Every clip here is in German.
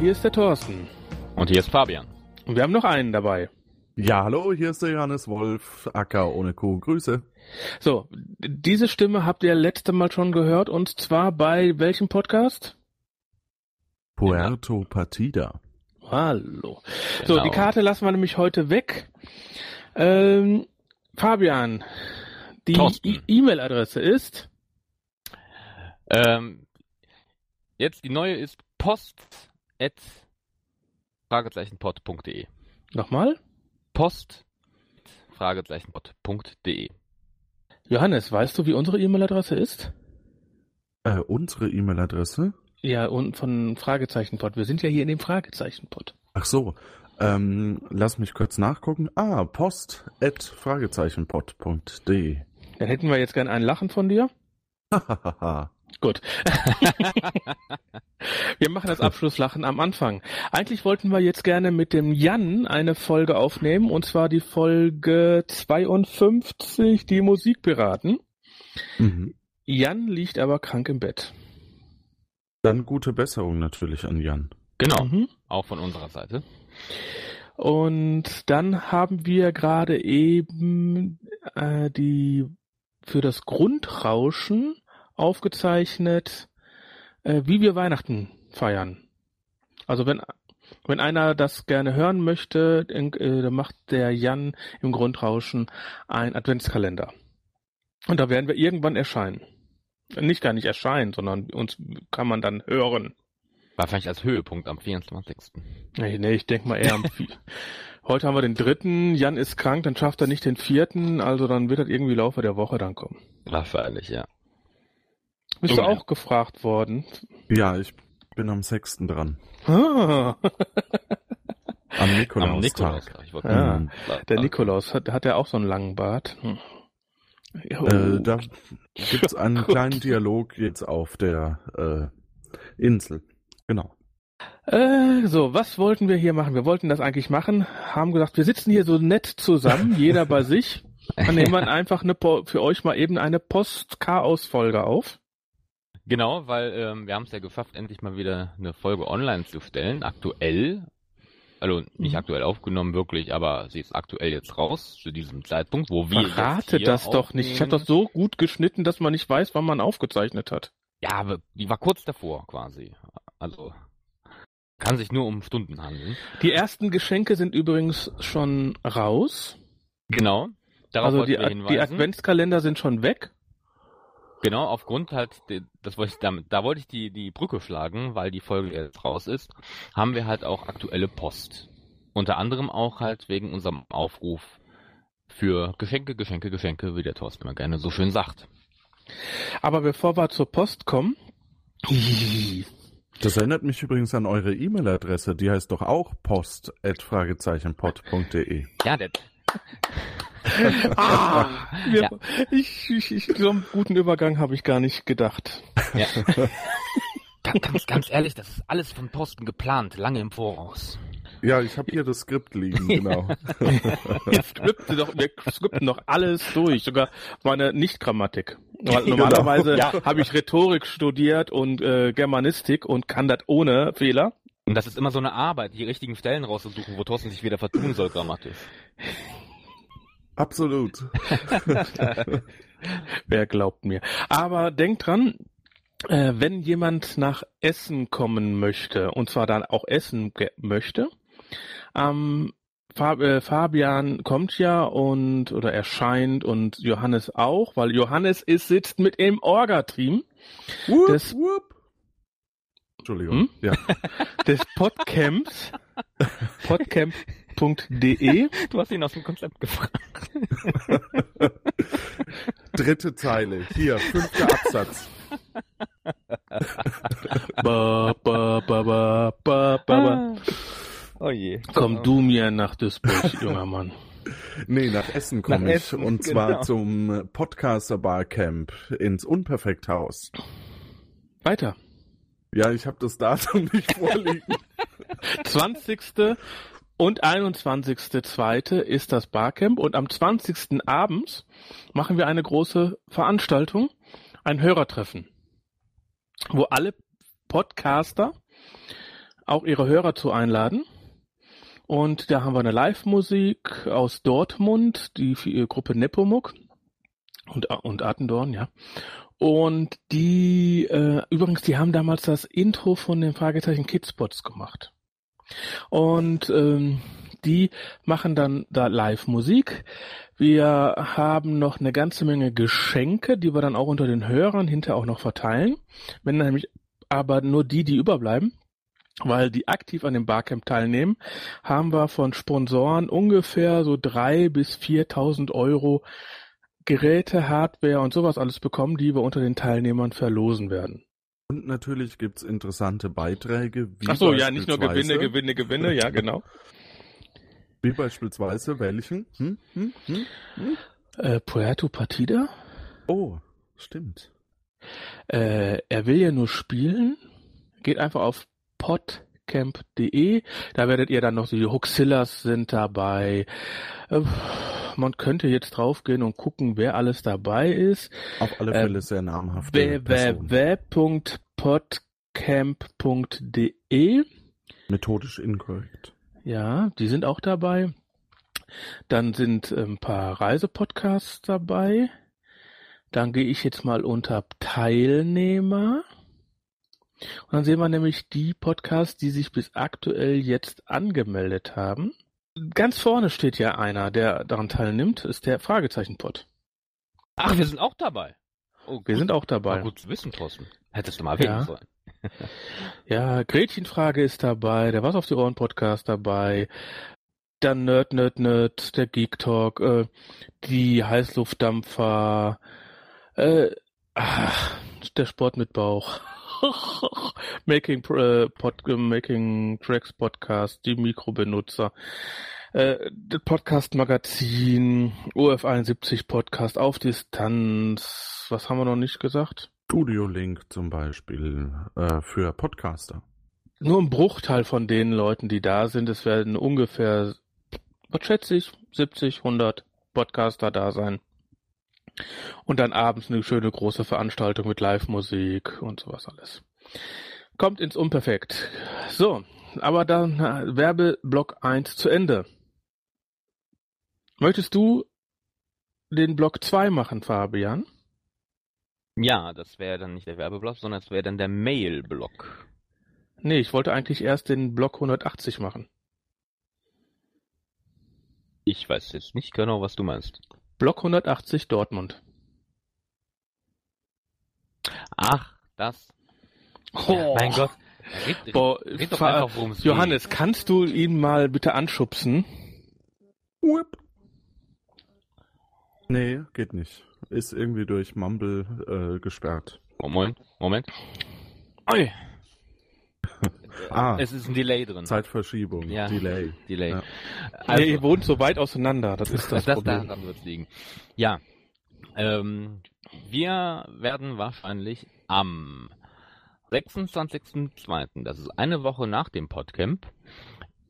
Hier ist der Thorsten. Und hier ist Fabian. Und wir haben noch einen dabei. Ja, hallo, hier ist der Johannes Wolf, Acker ohne Kuh. Grüße. So, diese Stimme habt ihr letzte Mal schon gehört und zwar bei welchem Podcast? Puerto Partida. Hallo. Genau. So, die Karte lassen wir nämlich heute weg. Ähm, Fabian, die. E- E-Mail-Adresse ist Ähm, jetzt die neue ist post at fragezeichenpod.de. nochmal. Post fragezeichenpod.de. Johannes, weißt du, wie unsere E-Mail-Adresse ist? Äh, unsere E-Mail-Adresse? Ja, und von Fragezeichenpod. Wir sind ja hier in dem Fragezeichenpod. Ach so. Ähm, lass mich kurz nachgucken. Ah, post at fragezeichenpod.de. Dann hätten wir jetzt gern ein Lachen von dir. Hahaha. Gut. wir machen das Abschlusslachen am Anfang. Eigentlich wollten wir jetzt gerne mit dem Jan eine Folge aufnehmen, und zwar die Folge 52, die Musikpiraten. mhm. Jan liegt aber krank im Bett. Dann gute Besserung natürlich an Jan. Genau, Mhm. auch von unserer Seite. Und dann haben wir gerade eben äh, die für das Grundrauschen aufgezeichnet, äh, wie wir Weihnachten feiern. Also wenn wenn einer das gerne hören möchte, dann, äh, dann macht der Jan im Grundrauschen ein Adventskalender. Und da werden wir irgendwann erscheinen. Nicht gar nicht erscheinen, sondern uns kann man dann hören. War vielleicht als Höhepunkt am 24. Nee, nee, ich denke mal eher am Vi- Heute haben wir den dritten, Jan ist krank, dann schafft er nicht den vierten, also dann wird das irgendwie Laufe der Woche dann kommen. Wahrscheinlich, ja. Bist Oh, du ja. auch gefragt worden? Ja, ich bin am 6. dran. Ah, Am Am Nikolaustag. Nikolaustag. Ich wollte Ja, Mhm. der Nikolaus, hat, hat er auch so einen langen Bart? Hm. Äh, da gibt's einen kleinen Dialog jetzt auf der äh, Insel. Genau. Äh, so, was wollten wir hier machen? Wir wollten das eigentlich machen, haben gesagt, wir sitzen hier so nett zusammen, jeder bei sich. Dann nehmen wir einfach eine, Po- für euch mal eben eine Post-Chaos-Folge auf. Genau, weil ähm, wir haben es ja geschafft, endlich mal wieder eine Folge online zu stellen. Aktuell. Also nicht Mhm. aktuell aufgenommen wirklich, aber sie ist aktuell jetzt raus zu diesem Zeitpunkt, wo wir. Verrate das doch nicht. Ich habe das so gut geschnitten, dass man nicht weiß, wann man aufgezeichnet hat. Ja, aber die war kurz davor quasi. Also kann sich nur um Stunden handeln. Die ersten Geschenke sind übrigens schon raus. Genau. Darauf also die, die. Adventskalender sind schon weg. Genau, aufgrund halt, das wollte ich damit, da wollte ich die, die Brücke schlagen, weil die Folge jetzt raus ist, haben wir halt auch aktuelle Post. Unter anderem auch halt wegen unserem Aufruf für Geschenke, Geschenke, Geschenke, wie der Thorsten immer gerne so schön sagt. Aber bevor wir zur Post kommen, Das erinnert mich übrigens an eure E-Mail-Adresse. Die heißt doch auch post at fragezeichenpod.de. Ja, der, ah, wir, Ja. ich, ich, ich, so einen guten Übergang habe ich gar nicht gedacht. ja. ganz, ganz, ganz ehrlich, das ist alles von Thorsten geplant, lange im Voraus. Ja, ich habe hier das Skript liegen, genau. Wir skripten doch, wir skripten doch alles durch, sogar meine Nicht-Grammatik. Weil normalerweise Ja. habe ich Rhetorik studiert und äh, Germanistik und kann das ohne Fehler. Und das ist immer so eine Arbeit, die richtigen Stellen rauszusuchen, wo Thorsten sich wieder vertun soll grammatisch. Absolut. Wer glaubt mir? Aber denkt dran, äh, wenn jemand nach Essen kommen möchte, und zwar dann auch essen möchte, ähm, Fab, äh, Fabian kommt ja und oder erscheint und Johannes auch, weil Johannes ist sitzt mit im Orga-Team wupp. Entschuldigung. Hm? Ja. des Podcamps, podcamp.de. Du hast ihn aus dem Konzept gefragt. Dritte Zeile. Hier, fünfter Absatz. Ba, ba, ba, ba, ba, ba, ba. Oh je. Komm du mir nach Duisburg, junger Mann. Nee, nach Essen komme ich. Essen, und zwar genau. zum Podcaster Barcamp ins Unperfekthaus. Weiter. Ja, ich habe das Datum nicht vorliegen. 20. und 21.2. ist das Barcamp und am 20. abends machen wir eine große Veranstaltung, ein Hörertreffen, wo alle Podcaster auch ihre Hörer zu einladen. Und da haben wir eine Live-Musik aus Dortmund, die Gruppe Nepomuk und, und Atendorn, ja. Und die, äh, übrigens, die haben damals das Intro von den Fragezeichen Kidspots gemacht. Und ähm, die machen dann da Live-Musik. Wir haben noch eine ganze Menge Geschenke, die wir dann auch unter den Hörern hinterher auch noch verteilen. Wenn nämlich aber nur die, die überbleiben, weil die aktiv an dem Barcamp teilnehmen, haben wir von Sponsoren ungefähr so drei bis viertausend Euro Geräte, Hardware und sowas alles bekommen, die wir unter den Teilnehmern verlosen werden. Und natürlich gibt's interessante Beiträge. Wie Ach so, ja, nicht nur Gewinne, Gewinne, Gewinne, ja, genau. Wie beispielsweise welchen? Hm? Hm? Hm? Hm? Äh, Puerto Partida. Oh, stimmt. Äh, er will ja nur spielen. Geht einfach auf podcamp.de. Da werdet ihr dann noch die Huxillas sind dabei. Äh, man könnte jetzt draufgehen und gucken, wer alles dabei ist. Auf alle Fälle äh, sehr namhaft. www.podcamp.de Methodisch inkorrekt. Ja, die sind auch dabei. Dann sind ein paar Reisepodcasts dabei. Dann gehe ich jetzt mal unter Teilnehmer. Und dann sehen wir nämlich die Podcasts, die sich bis aktuell jetzt angemeldet haben. Ganz vorne steht ja einer, der daran teilnimmt, ist der Fragezeichenpod. Ach, wir sind auch dabei. Oh, wir sind auch dabei. War gut zu wissen, Thorsten. Hättest du mal erwähnen ja. sollen. ja, Gretchenfrage ist dabei, der Was auf die Ohren Podcast dabei, dann Nerd, Nerd, Nerd, der Geek Talk, äh, die Heißluftdampfer, äh, ach, der Sport mit Bauch. Making, äh, Pod, Making Tracks Podcast, die Mikrobenutzer, äh, das Podcast Magazin, UF71 Podcast auf Distanz. Was haben wir noch nicht gesagt? Studio Link zum Beispiel äh, für Podcaster. Nur ein Bruchteil von den Leuten, die da sind. Es werden ungefähr, was schätze ich, 70, 100 Podcaster da sein. Und dann abends eine schöne große Veranstaltung mit Live-Musik und sowas alles. Kommt ins Unperfekt. So, aber dann äh, Werbeblock 1 zu Ende. Möchtest du den Block 2 machen, Fabian? Ja, das wäre dann nicht der Werbeblock, sondern es wäre dann der Mail-Block. Nee, ich wollte eigentlich erst den Block 180 machen. Ich weiß jetzt nicht genau, was du meinst. Block 180 Dortmund. Ach, das. Oh. Ja, mein Gott. Red, Boah, red doch einfach, worum es Johannes, geht. kannst du ihn mal bitte anschubsen? Whip. Nee, geht nicht. Ist irgendwie durch Mumble äh, gesperrt. Moment, Moment. Oi. Ah, es ist ein Delay drin. Zeitverschiebung. Ja. Delay. Delay. Ja. Also, nee, ihr wohnt so weit auseinander. Das ist das, das Problem. Daran wird liegen. Ja. Ähm, wir werden wahrscheinlich am 26.02., das ist eine Woche nach dem Podcamp,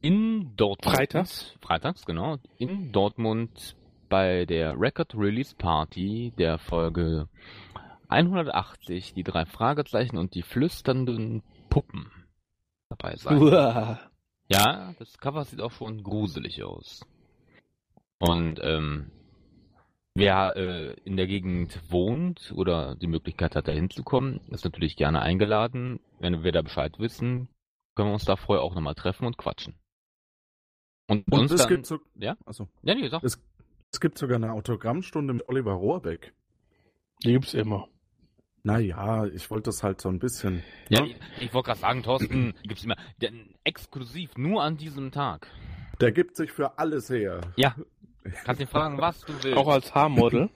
in Dortmund. Freitags? Freitags, genau. In Dortmund bei der Record Release Party der Folge 180 die drei Fragezeichen und die flüsternden Puppen dabei sein. Uah. Ja, das Cover sieht auch schon gruselig aus. Und ähm, wer äh, in der Gegend wohnt oder die Möglichkeit hat, da hinzukommen, ist natürlich gerne eingeladen. Wenn wir da Bescheid wissen, können wir uns da vorher auch nochmal treffen und quatschen. Und, und uns es dann, gibt so, ja? Also, ja, nee, sag. Es, es gibt sogar eine Autogrammstunde mit Oliver Rohrbeck. Die gibt's immer. Naja, ich wollte das halt so ein bisschen. Ja, ne? ich, ich wollte gerade sagen, Thorsten, gibt's immer denn exklusiv nur an diesem Tag. Der gibt sich für alles her. Ja. Kannst ihn fragen, was du willst. Auch als Haarmodel?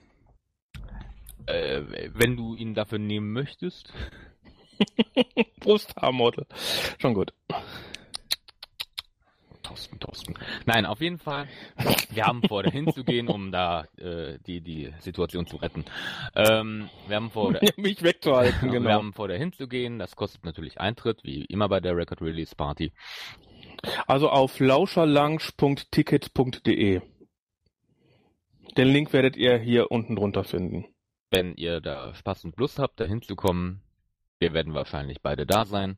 äh, wenn du ihn dafür nehmen möchtest. Brusthaarmodel. Schon gut. Thorsten, Thorsten. Nein, auf jeden Fall. Wir haben vor, dahin zu gehen, um da äh, die, die Situation zu retten. Ähm, wir haben vor, ja, mich wegzuhalten, genau. Wir haben vor, dahin zu gehen. Das kostet natürlich Eintritt, wie immer bei der Record Release Party. Also auf lauscherlounge.ticket.de. Den Link werdet ihr hier unten drunter finden. Wenn ihr da Spaß und Lust habt, da hinzukommen, wir werden wahrscheinlich beide da sein.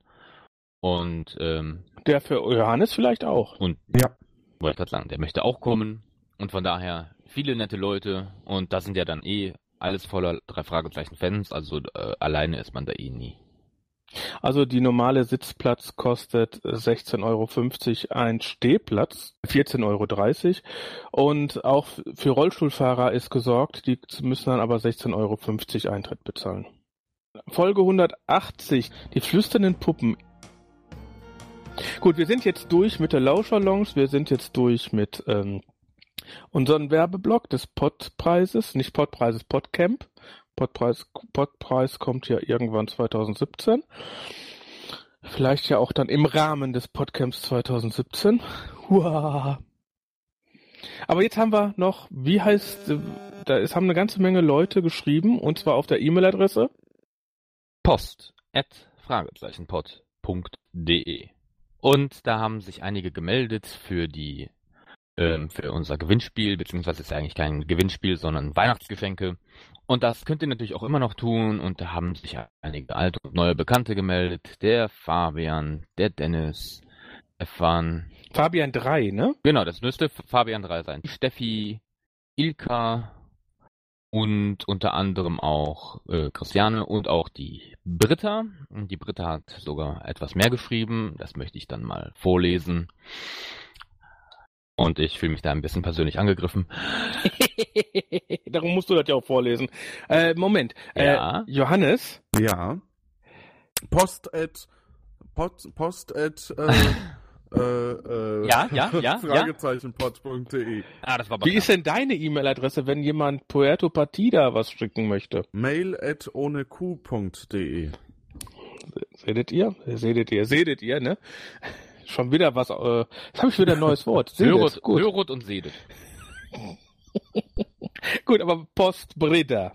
Und, ähm, Der für Johannes vielleicht auch. und Ja. wollte ich gerade sagen, der möchte auch kommen. Und von daher viele nette Leute. Und da sind ja dann eh alles voller drei Fragezeichen Fans. Also äh, alleine ist man da eh nie. Also die normale Sitzplatz kostet 16,50 Euro, ein Stehplatz 14,30 Euro. Und auch für Rollstuhlfahrer ist gesorgt, die müssen dann aber 16,50 Euro Eintritt bezahlen. Folge 180, die flüsternden Puppen. Gut, wir sind jetzt durch mit der Lauscherlounge, wir sind jetzt durch mit ähm, unserem Werbeblock des Podpreises, nicht Podpreises, Podcamp. Podpreis, Podpreis kommt ja irgendwann 2017. Vielleicht ja auch dann im Rahmen des Podcamps 2017. Hua. Aber jetzt haben wir noch, wie heißt, äh, da ist, haben eine ganze Menge Leute geschrieben, und zwar auf der E-Mail-Adresse. Post at fragezeichenpod.de. Und da haben sich einige gemeldet für die ähm, für unser Gewinnspiel, beziehungsweise ist ja eigentlich kein Gewinnspiel, sondern Weihnachtsgeschenke. Und das könnt ihr natürlich auch immer noch tun. Und da haben sich einige alte und neue Bekannte gemeldet. Der Fabian, der Dennis, Stefan. Fabian 3, ne? Genau, das müsste Fabian 3 sein. Steffi, Ilka und unter anderem auch äh, Christiane und auch die Britta. Und die Britta hat sogar etwas mehr geschrieben. Das möchte ich dann mal vorlesen. Und ich fühle mich da ein bisschen persönlich angegriffen. Darum musst du das ja auch vorlesen. Äh, Moment. Ja. Äh, Johannes, Ja. Post at Post, Post at äh, äh, äh, Ja, ja, ja, ja. Ah, das war aber wie ist denn deine E-Mail-Adresse, wenn jemand Puerto Partida was schicken möchte? Mail at ohneq.de Seht ihr? Seht ihr? Seht ihr, ne? Schon wieder was, äh, jetzt habe ich wieder ein neues Wort. Sedet. Gut. Hörot und Sedet. Gut, aber Post Britta.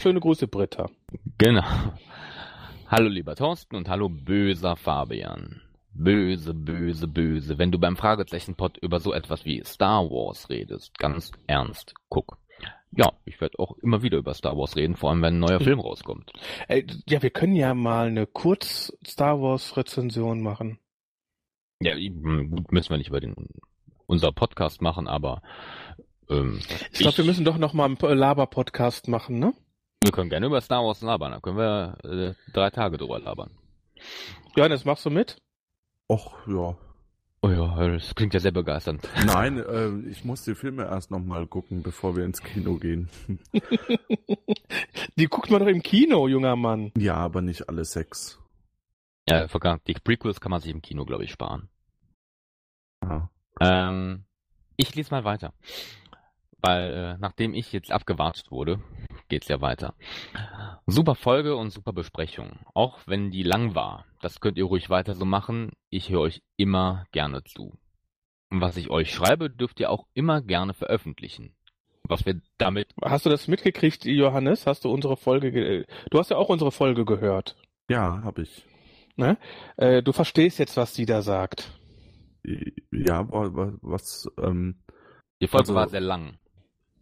Schöne Grüße, Britta. Genau. Hallo lieber Thorsten und hallo böser Fabian. Böse, böse, böse. Wenn du beim Fragezeichenpod über so etwas wie Star Wars redest, ganz ernst, guck. Ja, ich werde auch immer wieder über Star Wars reden, vor allem wenn ein neuer Film rauskommt. Äh, ja, wir können ja mal eine Kurz-Star Wars-Rezension machen. Ja, gut, müssen wir nicht über den unser Podcast machen, aber ähm, Ich glaube, wir müssen doch noch mal einen Laber-Podcast machen, ne? wir können gerne über Star Wars labern, da können wir äh, drei Tage drüber labern. Johannes, machst du mit? Och, ja. Oh ja, das klingt ja sehr begeisternd. Nein, äh, ich muss die Filme erst nochmal gucken, bevor wir ins Kino gehen. Die guckt man doch im Kino, junger Mann. ja, aber nicht alle sechs. Ja, vergangen. Die Prequels kann man sich im Kino, glaube ich, sparen. Ja. Ähm, ich lese mal weiter. Weil äh, nachdem ich jetzt abgewartet wurde, geht's ja weiter. Super Folge und super Besprechung. Auch wenn die lang war. Das könnt ihr ruhig weiter so machen. Ich höre euch immer gerne zu. Und was ich euch schreibe, dürft ihr auch immer gerne veröffentlichen. Was wir damit. Hast du das mitgekriegt, Johannes? Hast du unsere Folge, ge du hast ja auch unsere Folge gehört. Ja, habe ich. Ne? Äh, du verstehst jetzt, was die da sagt. Ja, wa- wa- was, ähm, Die Folge Also- war sehr lang.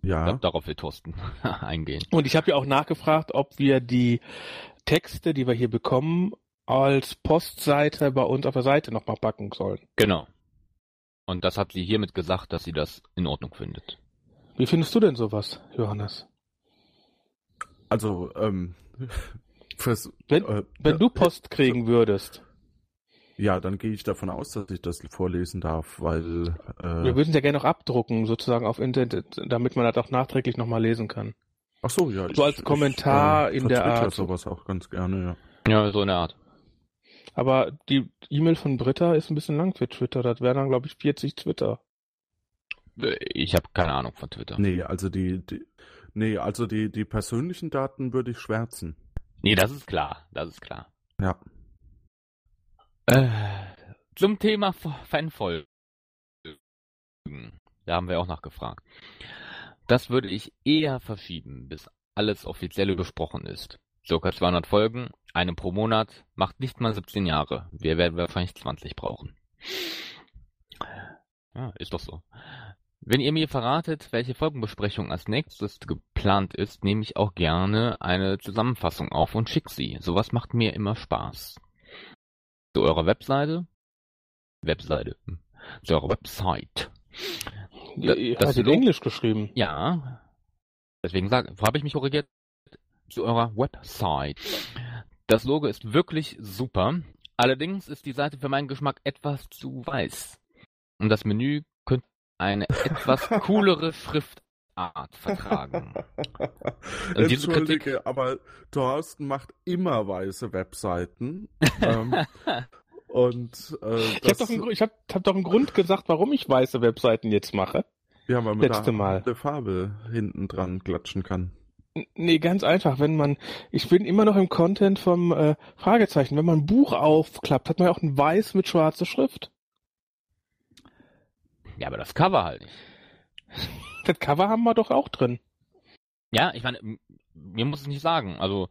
Ja. Darauf will Thorsten eingehen. Und ich habe ja auch nachgefragt, ob wir die Texte, die wir hier bekommen, als Postseite bei uns auf der Seite nochmal packen sollen. Genau. Und das hat sie hiermit gesagt, dass sie das in Ordnung findet. Wie findest du denn sowas, Johannes? Also, ähm, fürs, Wenn, äh, wenn du Post kriegen würdest, ja, dann gehe ich davon aus, dass ich das vorlesen darf, weil, wir äh, würden es ja gerne noch abdrucken, sozusagen auf Internet, damit man das auch nachträglich nochmal lesen kann. ach so, ja. So als Kommentar in der Art. sowas auch ganz gerne, ja. Ja, so in der Art. Aber die E-Mail von Britta ist ein bisschen lang für Twitter. Das wären dann, glaube ich, 40 Twitter. Ich habe keine Ahnung von Twitter. Nee, also die, die nee, also die, die persönlichen Daten würde ich schwärzen. Nee, das ist klar. Das ist klar. Ja. Äh, zum Thema Fanfolgen. Da haben wir auch nachgefragt. Das würde ich eher verschieben, bis alles offiziell besprochen ist. Circa 200 Folgen, eine pro Monat, macht nicht mal 17 Jahre. Wir werden wahrscheinlich 20 brauchen. Ja, ist doch so. Wenn ihr mir verratet, welche Folgenbesprechung als nächstes geplant ist, nehme ich auch gerne eine Zusammenfassung auf und schicke sie. Sowas macht mir immer Spaß. Zu eurer Webseite. Webseite. Zu eurer Website. Da- Die das Log- Englisch geschrieben. Ja. Deswegen habe ich mich korrigiert zu eurer Website. Das Logo ist wirklich super. Allerdings ist die Seite für meinen Geschmack etwas zu weiß. Und das Menü könnte eine etwas coolere Schriftart vertragen. Und diese Entschuldige, aber Thorsten macht immer weiße Webseiten. ähm, und äh, Ich habe doch, einen ich hab, hab doch einen Grund gesagt, warum ich weiße Webseiten jetzt mache. ja, weil man letzte da Mal. eine Farbe hinten dran klatschen kann. Nee, ganz einfach. Wenn man, ich bin immer noch im Content vom äh, Fragezeichen. Wenn man ein Buch aufklappt, hat man ja auch ein Weiß mit schwarzer Schrift. Ja, aber das Cover halt nicht. Das Cover haben wir doch auch drin. Ja, ich meine, mir muss es nicht sagen. Also,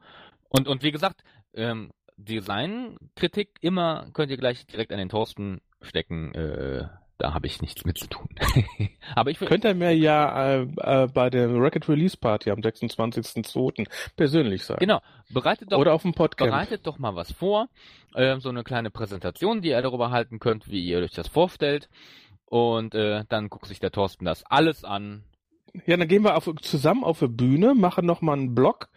und, und wie gesagt, ähm, Designkritik immer könnt ihr gleich direkt an den Thorsten stecken. Äh, da habe ich nichts mit zu tun. aber ich Könnt ihr mir ja äh, äh, bei der Record Release Party am 26.02. persönlich sagen. genau, bereitet doch, Oder auf dem Podcast. bereitet doch mal was vor. Ähm, so eine kleine Präsentation, die ihr darüber halten könnt, wie ihr euch das vorstellt. Und äh, dann guckt sich der Thorsten das alles an. Ja, dann gehen wir auf, zusammen auf die Bühne, machen nochmal einen Blog.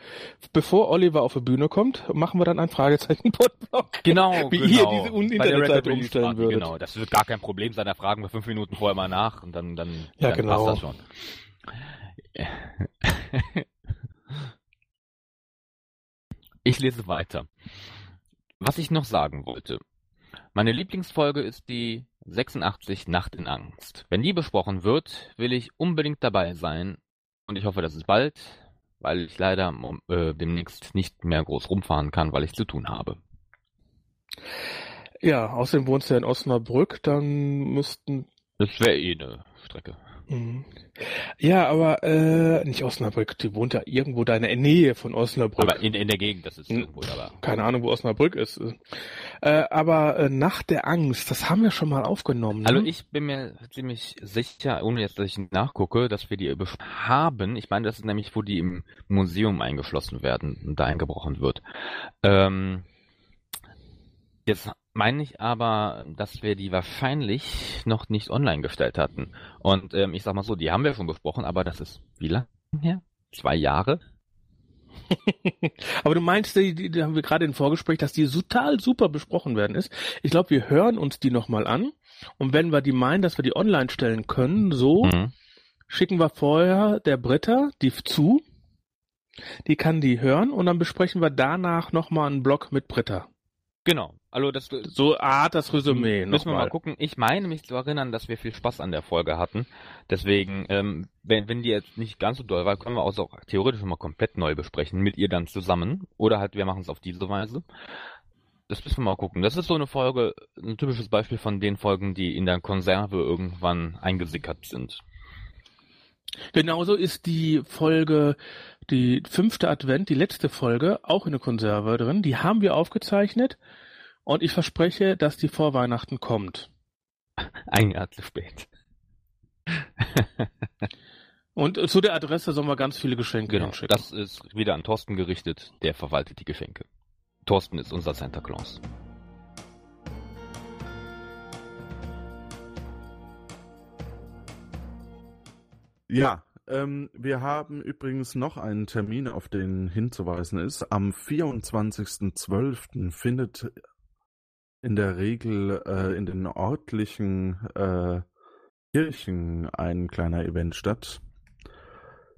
Bevor Oliver auf die Bühne kommt, machen wir dann einen Fragezeichen-Pod-Blog. Genau, Wie genau. ihr diese Un- Internetseite umstellen Party, würdet. Genau, das wird gar kein Problem sein. Da fragen wir fünf Minuten vorher mal nach und dann, dann, Ja, dann genau. passt das schon. Ich lese weiter. Was ich noch sagen wollte. Meine Lieblingsfolge ist die 86 Nacht in Angst. Wenn die besprochen wird, will ich unbedingt dabei sein und ich hoffe, dass es bald, weil ich leider äh, demnächst nicht mehr groß rumfahren kann, weil ich zu tun habe. Ja, außerdem wohnst du ja in Osnabrück, dann müssten. Das wäre eh eine Strecke. Mhm. Ja, aber äh, nicht Osnabrück, die wohnt ja irgendwo da in der Nähe von Osnabrück. Aber in, in der Gegend, das ist irgendwo, aber. Keine Ahnung, wo Osnabrück ist. Äh, aber äh, Nacht der Angst, das haben wir schon mal aufgenommen. Ne? Also ich bin mir ziemlich sicher, ohne jetzt, dass ich nachgucke, dass wir die haben. Ich meine, das ist nämlich, wo die im Museum eingeschlossen werden und da eingebrochen wird. Ähm, jetzt meine ich aber, dass wir die wahrscheinlich noch nicht online gestellt hatten. Und ähm, ich sag mal so, die haben wir schon besprochen, aber das ist wie lange her? Zwei Jahre? Aber du meinst, die, die, die haben wir gerade im Vorgespräch, dass die total super besprochen werden ist. Ich glaube, wir hören uns die nochmal an. Und wenn wir die meinen, dass wir die online stellen können, so Mhm. schicken wir vorher der Britta die zu. Die kann die hören und dann besprechen wir danach nochmal einen Blog mit Britta. Genau. Also das, So Art das Resümee Müssen wir mal nochmal. gucken. Ich meine mich zu erinnern, dass wir viel Spaß an der Folge hatten. Deswegen, ähm, wenn, wenn die jetzt nicht ganz so doll war, können wir auch, so theoretisch mal komplett neu besprechen, mit ihr dann zusammen. Oder halt, wir machen es auf diese Weise. Das müssen wir mal gucken. Das ist so eine Folge, ein typisches Beispiel von den Folgen, die in der Konserve irgendwann eingesickert sind. Genauso ist die Folge, die fünfte Advent, die letzte Folge, auch in der Konserve drin. Die haben wir aufgezeichnet und ich verspreche, dass die vor Weihnachten kommt. Ein Jahr zu spät. Und zu der Adresse sollen wir ganz viele Geschenke Genau. hinschicken. Das ist wieder an Thorsten gerichtet. Der verwaltet die Geschenke. Thorsten ist unser Santa Claus. Ja, ähm, wir haben übrigens noch einen Termin, auf den hinzuweisen ist. Am 24.12. findet in der Regel äh, in den örtlichen äh, Kirchen ein kleiner Event statt,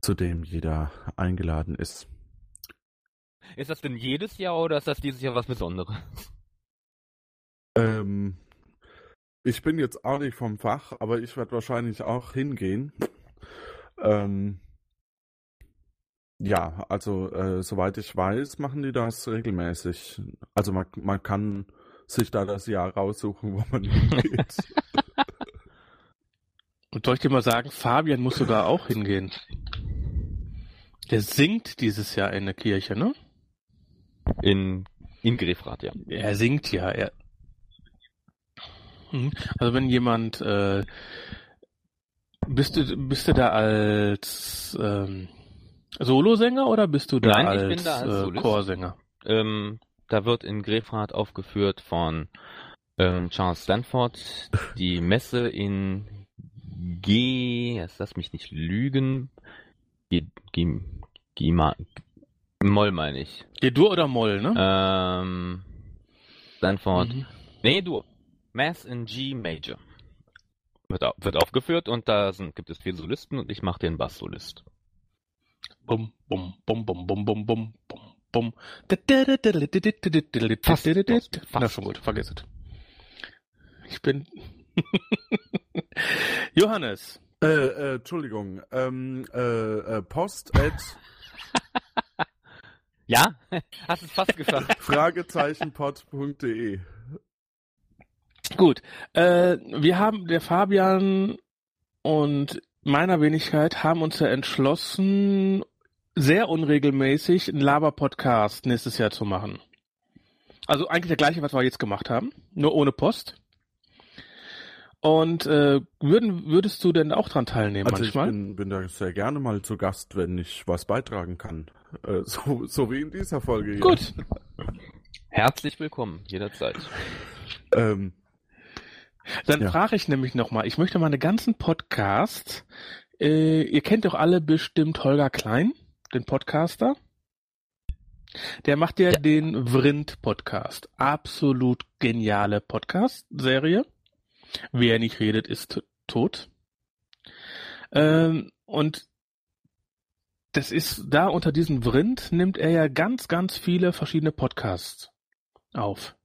zu dem jeder eingeladen ist. Ist das denn jedes Jahr oder ist das dieses Jahr was Besonderes? Ähm, ich bin jetzt auch nicht vom Fach, aber ich werde wahrscheinlich auch hingehen. Ähm, ja, also äh, soweit ich weiß, machen die das regelmäßig. Also man, man kann sich da das Jahr raussuchen, wo man hingeht. Und soll ich dir mal sagen, Fabian muss sogar auch hingehen. Der singt dieses Jahr in der Kirche, ne? In, in Grefrath, ja. Er singt ja. Er Mhm. also wenn jemand, äh, bist du, bist du da als ähm, Solosänger oder bist du da Nein, ich als, bin da als äh. Chorsänger? Ähm, da wird in Grefrath aufgeführt von Ähm, Charles Stanford, die Messe in G, jetzt lass mich nicht lügen, G, G, G, Moll meine ich. G-Dur oder Moll, ne? Ähm, Stanford. Mhm. Nee, Dur. Mass in G Major. Wird, auf, wird aufgeführt und da sind, gibt es vier Solisten und ich mache den Bass-Solist. Bum, bum, bum, bum, bum, bum, bum, bum. Fast. Na schon gut, vergiss es. Ich bin. Johannes. Äh, äh, Entschuldigung. Ähm, äh, äh, Post at. ja? Hast es fast geschafft. Fragezeichenpod.de. Gut. Äh, wir haben, der Fabian und meiner Wenigkeit haben uns ja entschlossen, sehr unregelmäßig einen Laber-Podcast nächstes Jahr zu machen. Also eigentlich der gleiche, was wir jetzt gemacht haben, nur ohne Post. Und äh, würden, würdest du denn auch dran teilnehmen also manchmal? Ich bin, bin da sehr gerne mal zu Gast, wenn ich was beitragen kann. Äh, so, so wie in dieser Folge hier. Gut. Herzlich willkommen, jederzeit. Ähm, Dann Ja. frage ich nämlich nochmal, ich möchte meine ganzen Podcasts, äh, ihr kennt doch alle bestimmt Holger Klein, den Podcaster. Der macht ja, Ja. den Vrind-Podcast. Absolut geniale Podcast-Serie. Wer nicht redet, ist tot. Ähm, und das ist da unter diesem Vrind nimmt er ja ganz, ganz viele verschiedene Podcasts auf.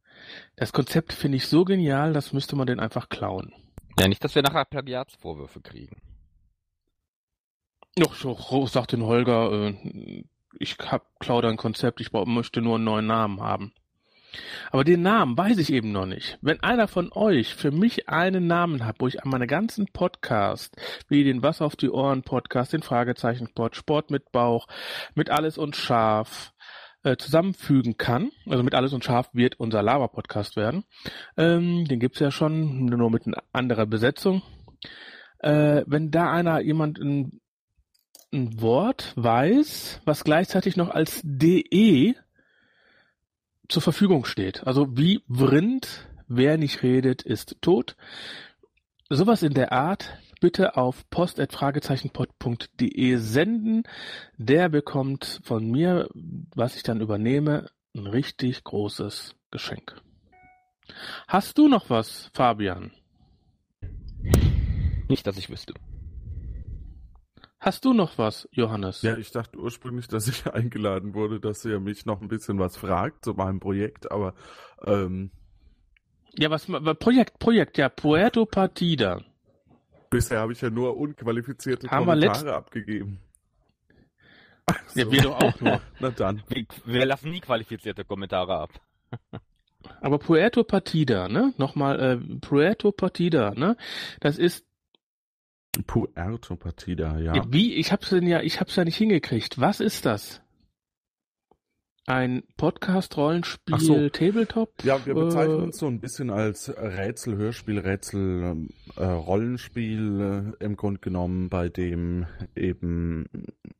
Das Konzept finde ich so genial, das müsste man den einfach klauen. Ja, nicht, dass wir nachher Plagiatsvorwürfe kriegen. Doch, sagt den Holger, äh, ich hab klau dein Konzept, ich möchte nur einen neuen Namen haben. Aber den Namen weiß ich eben noch nicht. Wenn einer von euch für mich einen Namen hat, wo ich an meine ganzen Podcasts, wie den Was auf die Ohren Podcast, den Fragezeichen Pod, Sport mit Bauch, mit Alles und Scharf, äh, zusammenfügen kann, also mit Alles und Scharf wird unser Lava-Podcast werden. Ähm, den gibt's ja schon, nur mit einer anderer Besetzung. Äh, wenn da einer jemand ein, ein Wort weiß, was gleichzeitig noch als DE zur Verfügung steht. Also wie Vrind, wer nicht redet, ist tot. Sowas in der Art bitte auf post.fragezeichenpod.de senden. Der bekommt von mir, was ich dann übernehme, ein richtig großes Geschenk. Hast du noch was, Fabian? Nicht, dass ich wüsste. Hast du noch was, Johannes? ja, ich dachte ursprünglich, dass ich eingeladen wurde, dass ihr mich noch ein bisschen was fragt zu meinem Projekt, aber ähm, Ja, was Projekt, Projekt, ja, Puerto Partida. bisher habe ich ja nur unqualifizierte Haben wir Kommentare abgegeben. Ja, So. wir doch auch nur. Na dann. Wir, wir lassen nie qualifizierte Kommentare ab. Aber Puerto Partida, ne? Nochmal, äh, Puerto Partida, ne? Das ist, Puerto Partida, ja. wie, ich hab's denn ja, ich hab's ja nicht hingekriegt. Was ist das? Ein Podcast-Rollenspiel, so. Tabletop? Ja, wir bezeichnen Äh, uns so ein bisschen als Rätsel, Hörspiel, Rätsel, äh, Rollenspiel äh, im Grunde genommen, bei dem eben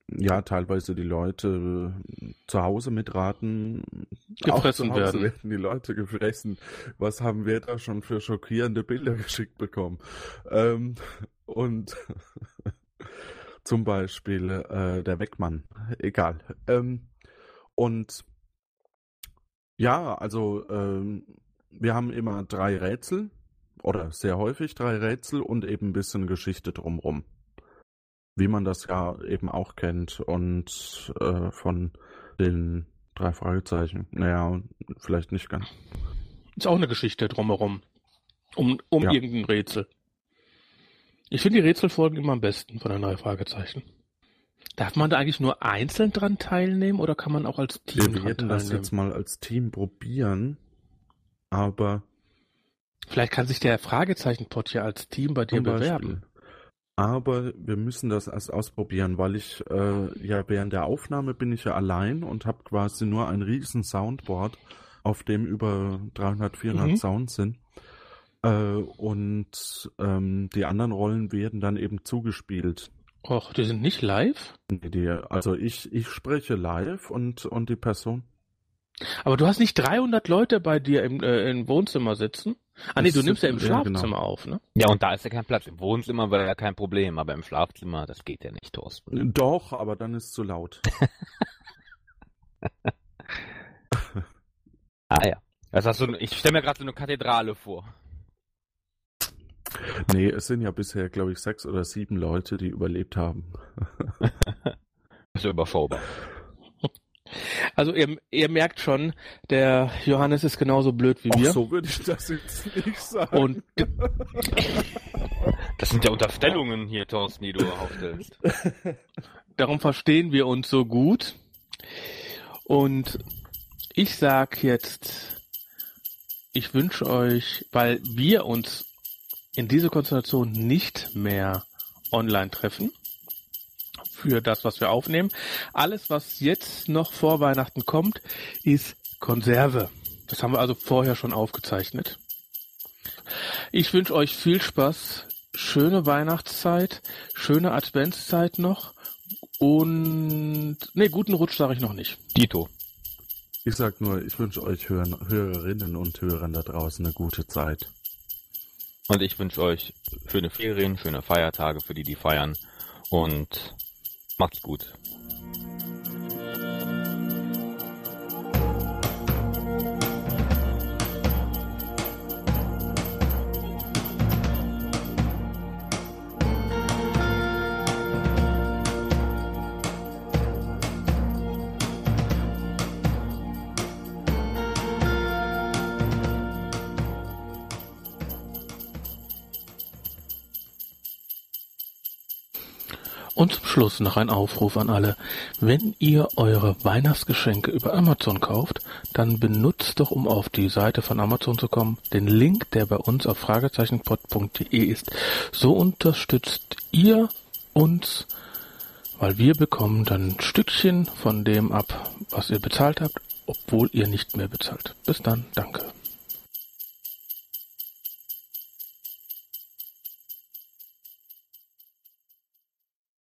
ja teilweise die Leute äh, zu Hause mitraten. Gefressen Auch zu Hause werden. werden die Leute gefressen. Was haben wir da schon für schockierende Bilder geschickt bekommen? Ähm, und zum Beispiel äh, der Weckmann. Egal. Ähm, und ja, also ähm, wir haben immer drei Rätsel oder sehr häufig drei Rätsel und eben ein bisschen Geschichte drumrum. Wie man das ja eben auch kennt und äh, von den drei Fragezeichen. Naja, vielleicht nicht ganz. Ist auch eine Geschichte drumherum. Um, um Ja. irgendein Rätsel. Ich finde die Rätselfolgen immer am besten von den drei Fragezeichen. Darf man da eigentlich nur einzeln dran teilnehmen oder kann man auch als Team Wir werden das jetzt mal als Team probieren, aber Vielleicht kann sich der Fragezeichen-Pod ja als Team bei dir bewerben. Aber wir müssen das erst ausprobieren, weil ich äh, ja während der Aufnahme bin ich ja allein und habe quasi nur ein riesen Soundboard, auf dem über 300, 400 Mhm. Sounds sind. Äh, und ähm, die anderen Rollen werden dann eben zugespielt. Och, die sind nicht live? Nee, Die, also ich, ich spreche live und, und die Person. Aber du hast nicht 300 Leute bei dir im, äh, im Wohnzimmer sitzen? Ah nee, du nimmst ja im ja, Schlafzimmer genau. auf, ne? Ja, und da ist ja kein Platz. Im Wohnzimmer wäre ja kein Problem, aber im Schlafzimmer, das geht ja nicht, Thorsten. Doch, aber dann ist es zu laut. Ah ja. Das hast du, ich stelle mir gerade so eine Kathedrale vor. Nee, es sind ja bisher, glaube ich, sechs oder sieben Leute, die überlebt haben. Das ist überschaubar. Also ihr, ihr merkt schon, der Johannes ist genauso blöd wie Ach, wir. so würde ich das jetzt nicht sagen. Und Das sind ja Unterstellungen hier, Thorsten, die du aufstellst. darum verstehen wir uns so gut. Und ich sag jetzt, ich wünsche euch, weil wir uns in dieser Konstellation nicht mehr online treffen, für das, was wir aufnehmen. Alles, was jetzt noch vor Weihnachten kommt, ist Konserve. Das haben wir also vorher schon aufgezeichnet. Ich wünsche euch viel Spaß, schöne Weihnachtszeit, schöne Adventszeit noch und ne, guten Rutsch sage ich noch nicht. Dito. Ich sag nur, ich wünsche euch Hör Hörerinnen und Hörern da draußen eine gute Zeit. Und ich wünsche euch schöne Ferien, schöne Feiertage für die, die feiern. Und macht's gut. Und zum Schluss noch ein Aufruf an alle. Wenn ihr eure Weihnachtsgeschenke über Amazon kauft, dann benutzt doch, um auf die Seite von Amazon zu kommen, den Link, der bei uns auf fragezeichenpod.de ist. So unterstützt ihr uns, weil wir bekommen dann ein Stückchen von dem ab, was ihr bezahlt habt, obwohl ihr nicht mehr bezahlt. Bis dann, danke.